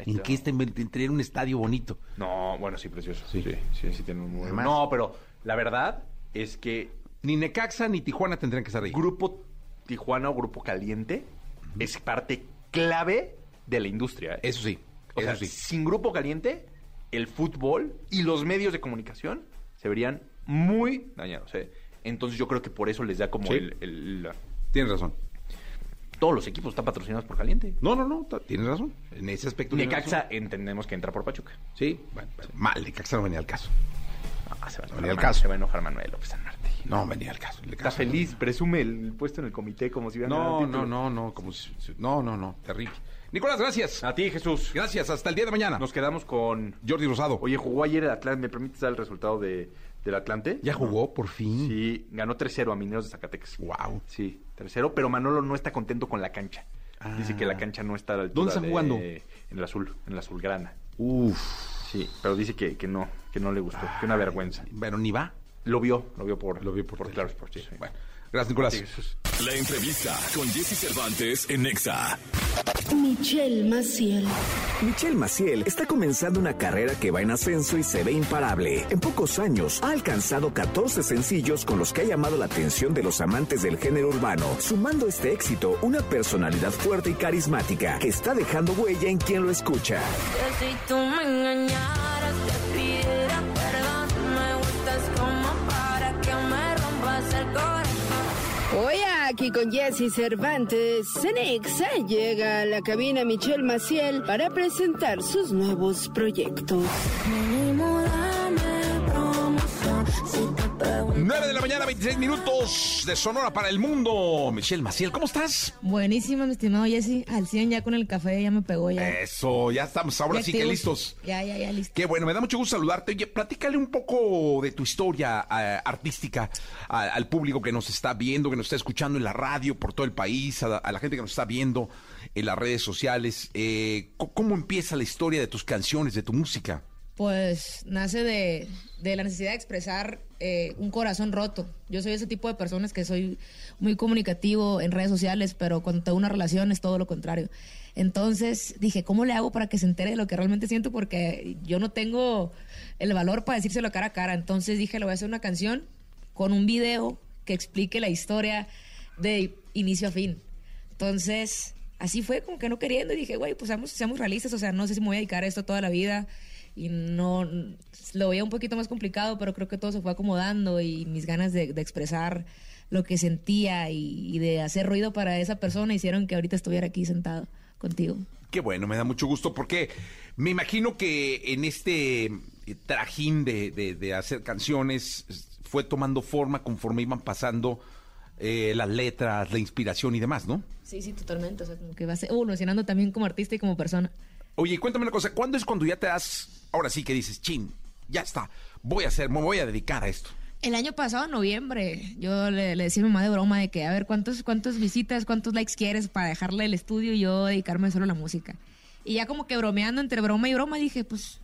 ¿En qué en tener un estadio bonito? No, bueno, sí, precioso. Sí. Sí, sí, sí, tiene un muy... Además- No, pero la verdad es que Ni Necaxa ni Tijuana tendrían que estar ahí. Grupo Tijuana o Grupo Caliente es parte clave de la industria. ¿eh? Eso sí, O eso sea, sí. sin Grupo Caliente, el fútbol y los medios de comunicación se verían muy dañados. ¿eh? Entonces yo creo que por eso les da como Sí. el, el- la- Tienes razón. Todos los equipos están patrocinados por Caliente. No, no, no, tienes razón. En ese aspecto. Necaxa entendemos que entra por Pachuca. Sí, bueno, bueno, mal, Necaxa no venía al caso. Ah, se va a No enojar, venía al caso. se va a enojar Manuel López San Martín. No, venía al caso. Está feliz, presume el puesto en el comité como si hubiera No, el no, no, no, como si- no, no, no, terrible. Nicolás, gracias. A ti, Jesús. Gracias, hasta el día de mañana. Nos quedamos con Jordi Rosado. Oye, jugó ayer el Atlante. ¿Me permites dar el resultado de, del Atlante? ya jugó por fin. Sí, ganó 3-0 a Mineros de Zacatecas. Wow. Sí, 3-0, pero Manolo no está contento con la cancha. Dice que la cancha no está a la altura ¿Dónde están de- jugando? En el azul, en la azulgrana. Uf. Sí, pero dice que, que no, que no le gustó, que una vergüenza. Bueno, ni va. Lo vio, lo vio por, Lo vi por, por tele. Claro Sports. sí. Bueno, gracias, Nicolás. Sí. La entrevista con Jesse Cervantes en Nexa. Michelle Maciel. Michelle Maciel está comenzando una carrera que va en ascenso y se ve imparable. En pocos años ha alcanzado 14 sencillos con los que ha llamado la atención de los amantes del género urbano, sumando a este éxito una personalidad fuerte y carismática que está dejando huella en quien lo escucha. Que si tú me engañaras, aquí con Jesse Cervantes, Cenexa llega a la cabina Michelle Maciel para presentar sus nuevos proyectos. 9 de la mañana, 26 minutos de Sonora para el mundo. Michelle Maciel, ¿cómo estás? Buenísimo, mi estimado Jesse. Al 100 ya con el café, ya me pegó ya. Eso, ya estamos ahora Ya sí que listos. Ya, ya, ya, listo. Qué bueno, me da mucho gusto saludarte. Oye, platícale un poco de tu historia eh, artística a- al público que nos está viendo, que nos está escuchando en la radio por todo el país, a, la- a la gente que nos está viendo en las redes sociales. Eh, ¿Cómo empieza la historia de tus canciones, de tu música? Pues nace de, de la necesidad de expresar eh, un corazón roto. Yo soy ese tipo de personas que soy muy comunicativo en redes sociales, pero cuando tengo una relación es todo lo contrario. Entonces dije, ¿cómo le hago para que se entere de lo que realmente siento? Porque yo no tengo el valor para decírselo cara a cara. Entonces dije, le voy a hacer una canción con un video que explique la historia de inicio a fin. Entonces, así fue como que no queriendo. Y dije, güey, pues seamos, seamos realistas. O sea, no sé si me voy a dedicar a esto toda la vida. Y no, lo veía un poquito más complicado, pero creo que todo se fue acomodando y mis ganas de, de expresar lo que sentía y, y de hacer ruido para esa persona hicieron que ahorita estuviera aquí sentado contigo. Qué bueno, me da mucho gusto porque me imagino que en este eh, trajín de, de- de hacer canciones fue tomando forma conforme iban pasando eh, las letras, la inspiración y demás, ¿no? Sí, sí, totalmente. O sea, como que vas evolucionando también como artista y como persona. Oye, cuéntame una cosa, ¿cuándo es cuando ya te das, ahora sí que dices, chin, ya está, voy a hacer, me voy a dedicar a esto? El año pasado, en noviembre, yo le, le decía a mi mamá de broma de que, a ver, ¿cuántos, cuántos visitas, cuántos likes quieres para dejarle el estudio y yo dedicarme solo a la música? Y ya como que bromeando entre broma y broma dije, pues,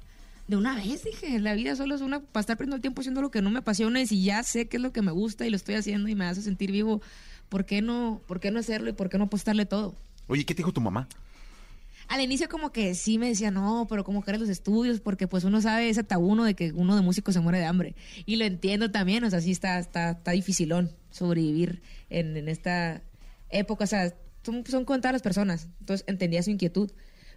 de una vez dije, la vida solo es una, para estar perdiendo el tiempo haciendo lo que no me apasiona y si ya sé qué es lo que me gusta y lo estoy haciendo y me hace sentir vivo, ¿por qué no, por qué no hacerlo y por qué no apostarle todo? Oye, ¿qué te dijo tu mamá? Al inicio como que sí me decía, no, pero como que eres los estudios, porque pues uno sabe ese tabú de que uno de músico se muere de hambre. Y lo entiendo también, o sea, sí está, está, está dificilón sobrevivir en, en esta época, o sea, son, son contadas las personas, entonces entendía su inquietud.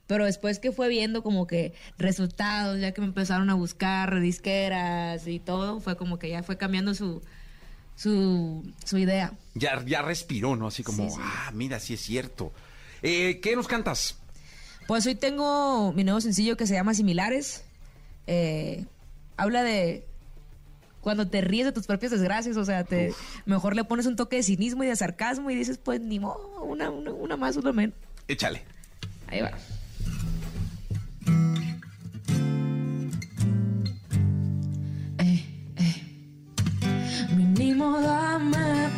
Pero después que fue viendo como que resultados, ya que me empezaron a buscar disqueras y todo, fue como que ya fue cambiando su, su, su idea. Ya, ya respiró, ¿no? Así como, Sí, sí. ah, mira, sí es cierto. Eh, ¿Qué nos cantas? Pues hoy tengo mi nuevo sencillo que se llama Similares. Eh, habla de cuando te ríes de tus propias desgracias, o sea, te mejor le pones un toque de cinismo y de sarcasmo y dices, pues ni modo, una, una, una más, una menos. Échale. Ahí va. Mínimo dame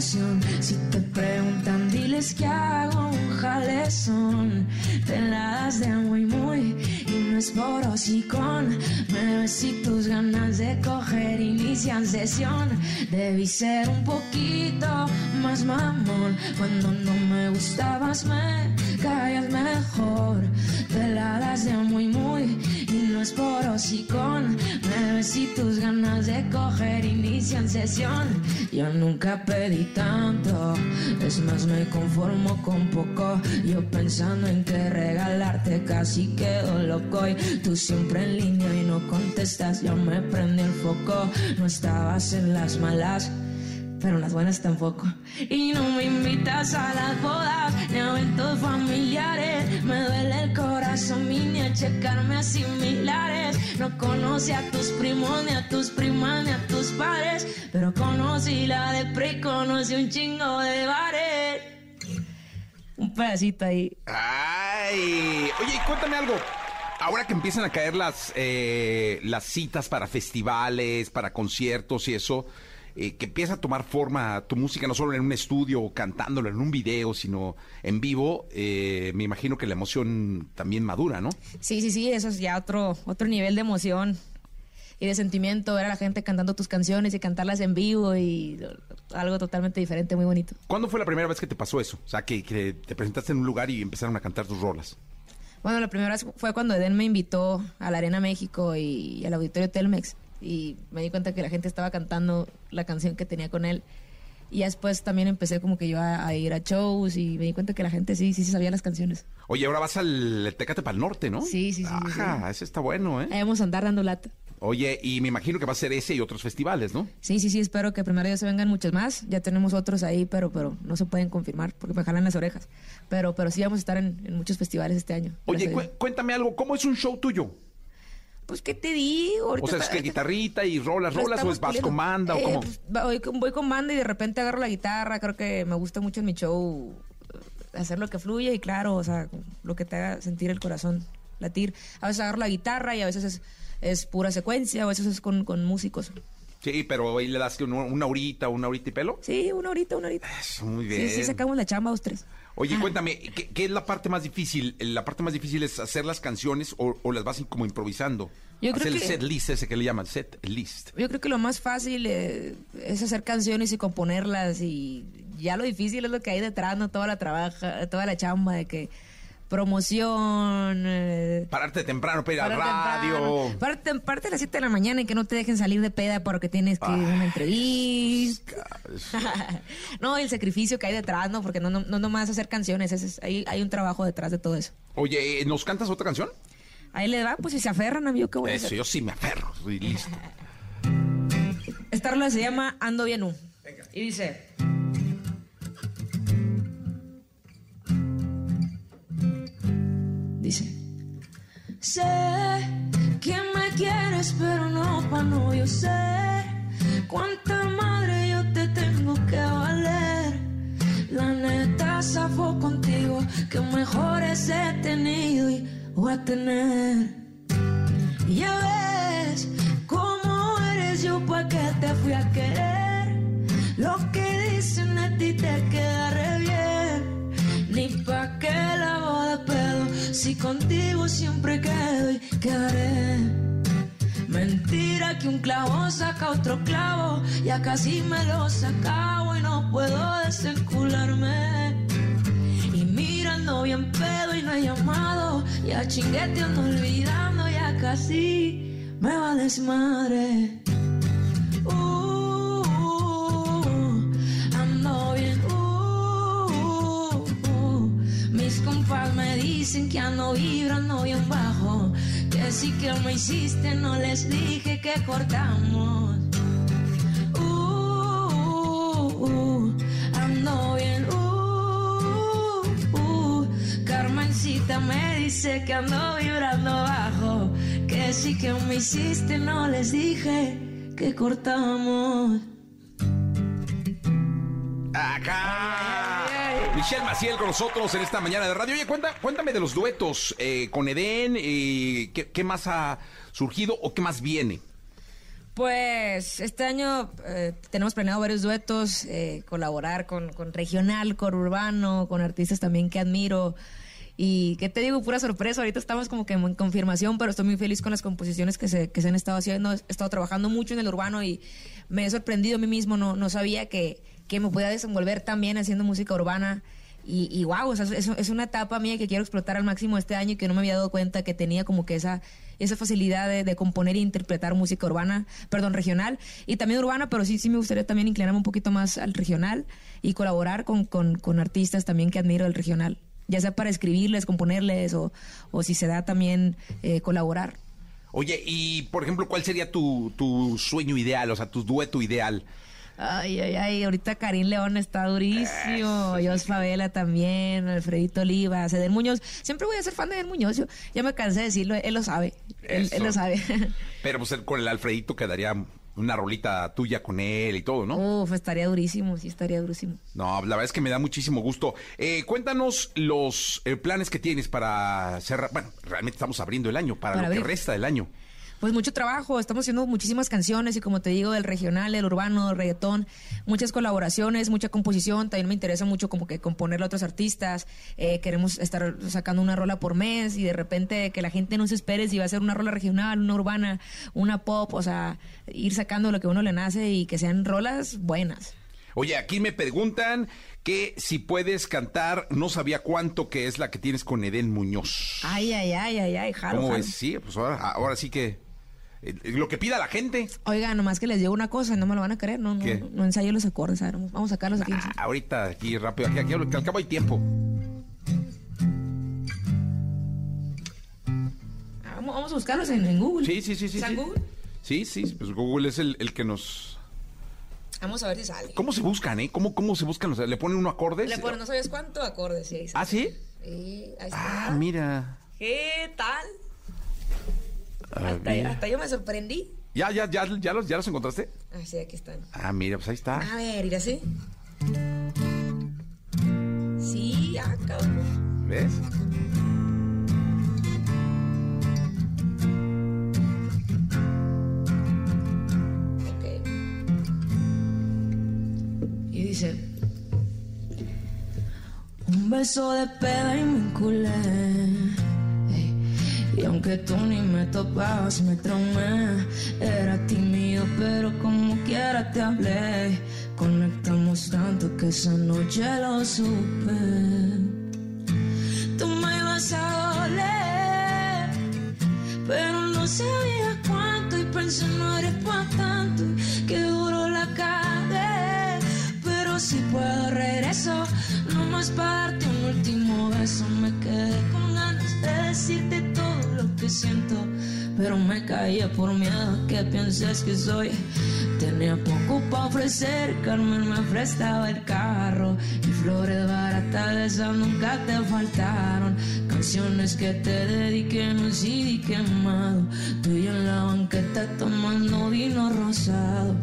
Si te preguntan, diles que hago un jalezón. Te la das de muy, muy. Y no es por hocicón. Me ves y tus ganas de coger inician sesión. Debí ser un poquito más mamón. Cuando no me gustabas, me callas mejor. Te la das de muy, muy. Y no es por hocicón. Me ves y tus ganas de coger inician sesión. Yo nunca pedí tanto, es más me conformo con poco. Yo pensando en que regalarte casi quedo loco tú siempre en línea y no contestas. Yo me prendí el foco, no estabas en las malas. Pero las buenas tampoco. Y no me invitas a las bodas ni a eventos familiares. Me duele el corazón, ni a checarme a similares. No conocí a tus primos, ni a tus primas, ni a tus padres. Pero conocí la de pre, conocí un chingo de bares. Un pedacito ahí. Ay, oye, cuéntame algo. Ahora que empiezan a caer las, eh, las citas para festivales, para conciertos y eso, eh, que empieza a tomar forma tu música no solo en un estudio o cantándolo en un video, sino en vivo, eh, me imagino que la emoción también madura, ¿no? Sí, sí, sí, eso es ya otro, otro nivel de emoción y de sentimiento, ver a la gente cantando tus canciones y cantarlas en vivo y algo totalmente diferente, muy bonito. ¿Cuándo fue la primera vez que te pasó eso? O sea, que, que te presentaste en un lugar y empezaron a cantar tus rolas. Bueno, la primera vez fue cuando Eden me invitó a la Arena México y al Auditorio Telmex y me di cuenta que la gente estaba cantando la canción que tenía con él. Y después también empecé como que yo a, a ir a shows y me di cuenta que la gente sí, sí se sabía las canciones. Oye, ahora vas al Tecate para el Norte, ¿no? Sí, sí, sí, sí, Ajá, ese está bueno, ¿eh? Ahí vamos a andar dando lata. Oye, y me imagino que va a ser ese y otros festivales, ¿no? Sí, sí, sí, espero que primero ya se vengan muchos más. Ya tenemos otros ahí, pero, pero no se pueden confirmar porque me jalan las orejas. Pero, pero sí vamos a estar en, en muchos festivales este año. Oye, cu- cuéntame algo, ¿cómo es un show tuyo? Pues, ¿qué te digo? Ahorita O sea, ¿es que guitarrita y rolas, rolas o es vas con banda o Eh, cómo? pues, va- voy, con- voy con banda y de repente agarro la guitarra. Creo que me gusta mucho en mi show eh, hacer lo que fluye y claro, o sea, lo que te haga sentir el corazón latir. A veces agarro la guitarra y a veces es, es pura secuencia, a veces es con, con músicos. Sí, pero ahí le das que una, una horita, una horita y pelo. Sí, una horita, una horita. Eso, muy Sí, bien. sí, sacamos la chamba dos, tres. Oye, cuéntame, ¿qué, qué es la parte más difícil? ¿La parte más difícil es hacer las canciones o, o las vas como improvisando? Yo hacer creo el que- set list ese que le llaman, set list. Yo creo que lo más fácil eh, es hacer canciones y componerlas y ya lo difícil es lo que hay detrás, ¿no? Toda la trabaja, toda la chamba de que promoción, eh, Pararte temprano para ir al radio. temprano. Parte, parte a las 7 de la mañana y que no te dejen salir de peda porque tienes que ir a una entrevista. no, el sacrificio que hay detrás, ¿no? Porque no, no, no nomás hacer canciones, es- es- hay, hay un trabajo detrás de todo eso. Oye, ¿nos cantas otra canción? Ahí le va, pues si se aferran, amigo, ¿qué a Eso, hacer? yo sí me aferro. y listo. Esta rola se llama Ando Bien U. Y dice... Sé que me quieres, pero no pa' no. Yo sé cuánta madre yo te tengo que valer. La neta zafo contigo, que mejores he tenido y voy a tener. Si contigo siempre quedo y quedaré. Mentira que un clavo saca otro clavo, ya casi me lo sacabo y no puedo desencularme. Y mirando bien pedo y no he llamado, ya chingueteando olvidando, ya casi me va desmadre. Uh, dicen que ando vibrando bien bajo, que sí que me hiciste, no les dije que cortamos. Uh, uh, ando bien, uh, uh. Carmencita me dice que ando vibrando bajo, que sí que me hiciste, no les dije que cortamos. Acá. Michelle Maciel con nosotros en esta mañana de radio. Oye, cuenta, cuéntame de los duetos eh, con Eden. eh, ¿qué, más ha surgido o qué más viene? Pues este año eh, tenemos planeado varios duetos, eh, colaborar con, regional, con urbano, con artistas también que admiro. Y qué te digo, pura sorpresa, ahorita estamos como que en confirmación, pero estoy muy feliz con las composiciones que se, que se han estado haciendo. He estado trabajando mucho en el urbano y me he sorprendido a mí mismo, no, no sabía que, que me podía desenvolver tan bien haciendo música urbana. Y, y wow, o sea, es, es una etapa mía que quiero explotar al máximo este año y que no me había dado cuenta que tenía como que esa, esa facilidad de, de componer e interpretar música urbana, perdón, regional y también urbana, pero sí, sí me gustaría también inclinarme un poquito más al regional y colaborar con, con, con artistas también que admiro del regional, ya sea para escribirles, componerles o, o si se da también eh, colaborar. Oye, y por ejemplo, ¿cuál sería tu, tu sueño ideal, o sea, tu dueto ideal? Ay, ay, ay, ahorita Karim León está durísimo, Jos Favela también, Alfredito Oliva, Ceder Muñoz. Siempre voy a ser fan de Eder Muñoz, yo ya me cansé de decirlo, él lo sabe, él, él lo sabe. Pero pues el- con el Alfredito quedaría una rolita tuya con él y todo, ¿no? Uf, estaría durísimo, sí, estaría durísimo. No, la verdad es que me da muchísimo gusto. Eh, cuéntanos los eh, planes que tienes para cerrar. Bueno, realmente estamos abriendo el año, para, Para lo que resta del año. Pues mucho trabajo, estamos haciendo muchísimas canciones y como te digo, del regional, del urbano, del reggaetón, muchas colaboraciones, mucha composición, también me interesa mucho como que componerle a otros artistas, eh, queremos estar sacando una rola por mes y de repente que la gente no se espere si va a ser una rola regional, una urbana, una pop, o sea, ir sacando lo que a uno le nace y que sean rolas buenas. Oye, aquí me preguntan que si puedes cantar, no sabía cuánto que es la que tienes con Eden Muñoz. Ay, ay, ay, ay, ay, jalo, ¿Cómo jalo. ves? Sí, pues ahora, ahora sí que lo que pida la gente. Oiga, nomás que les digo una cosa, no me lo van a creer, no, no, no, no ensayo los acordes, a ver, vamos a sacarlos aquí. Ah, ahorita aquí rápido, aquí, aquí, al cabo hay tiempo. Ah, Vamos, vamos a buscarlos en, en Google. Sí, sí, sí, sí. ¿Está en sí. Google? Sí, sí, pues Google es el, el que nos... Vamos a ver si sale. ¿Cómo se buscan, eh? ¿Cómo, cómo se buscan? O sea, ¿Le ponen uno acordes? Le ponen, no sabes cuánto acordes, sí, ahí ¿Ah, sí? Sí, ahí está. Ah, mira. ¿Qué tal? A Hasta, yo me sorprendí. ¿Ya, ya, ya, ya, los, ¿Ya los encontraste? Ah, sí, aquí están. Ah, mira, pues ahí está. A ver, ir así. Sí, ah, cabrón. ¿Ves? Ok. Y dice... Un beso de peda y me enculé. Y aunque tú ni me topabas, me traumé. Era tímido, pero como quiera te hablé. Conectamos tanto que esa noche lo supe. Tú me ibas a doler, pero no sabía cuánto. Y pensé, no eres pa' tanto. Que duro la cagué, pero si puedo regreso. No más para darte un último beso. Me quedé con ganas de decirte siento. Pero me caía por miedo a que pienses que soy. Tenía poco para ofrecer. Carmen me prestaba el carro. Y flores baratas de esas nunca te faltaron. Canciones que te dediqué en un CD quemado. Tú y en la banqueta tomando vino rosado.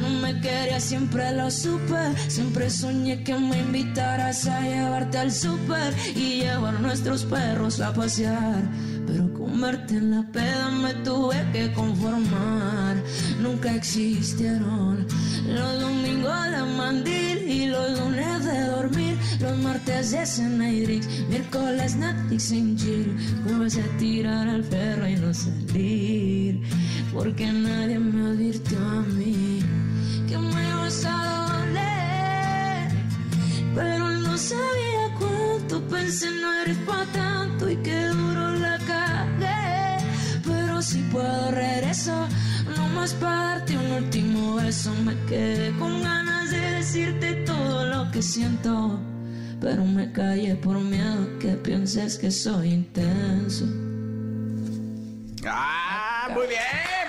No me quería, siempre lo supe. Siempre soñé que me invitaras a llevarte al súper y llevar nuestros perros a pasear. Verte en la peda me tuve que conformar. Nunca existieron los domingos de mandil y los lunes de dormir. Los martes de cena y drinks, miércoles Netflix sin chill. Jueves a tirar al perro y no salir. Porque nadie me advirtió a mí que me ibas a doler. Pero no sabía cuánto pensé, no eres pa' tanto y que si puedo regreso, no más para darte un último beso. Me quedé con ganas de decirte todo lo que siento. Pero me callé por miedo que pienses que soy intenso. Ah, muy bien,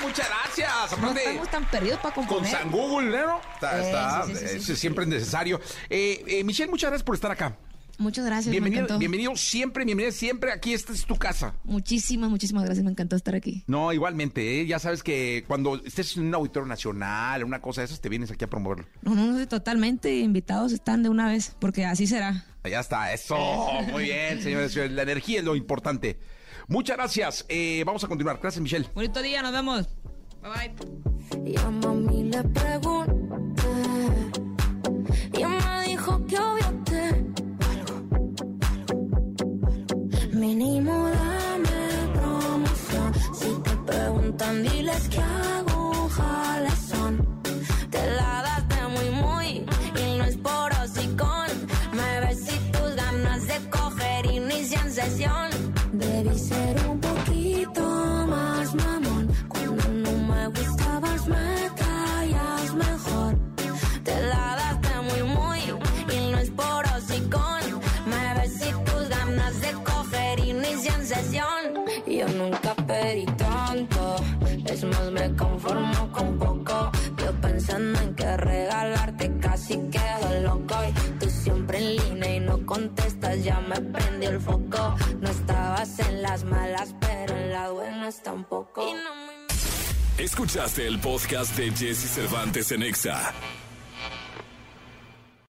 muchas gracias. No estamos tan perdidos para con componer. San Google, ¿no? Está, Eh, está, sí, sí, sí, eh, sí. siempre es necesario. Eh, eh, Michelle, muchas gracias por estar acá. Muchas gracias, Bienvenido, siempre, bienvenido siempre. Aquí esta es tu casa. Muchísimas, muchísimas gracias, me encantó estar aquí. No, igualmente, ¿eh? ya sabes que cuando estés en un auditorio nacional, una cosa de esas, te vienes aquí a promoverlo. No, no, no, totalmente invitados están de una vez, porque así será. Ya está, eso. Muy bien, señores. La energía es lo importante. Muchas gracias. Eh, vamos a continuar. Gracias, Michelle. Bonito día, nos vemos. Bye bye. Y a mami le pregunté y me preguntan, diles que me conformo con poco. Yo pensando en que regalarte casi quedo loco. Y tú siempre en línea y no contestas, ya me prendió el foco. No estabas en las malas, pero en las buenas tampoco. Y no me Escuchaste el podcast de Jesse Cervantes en Exa.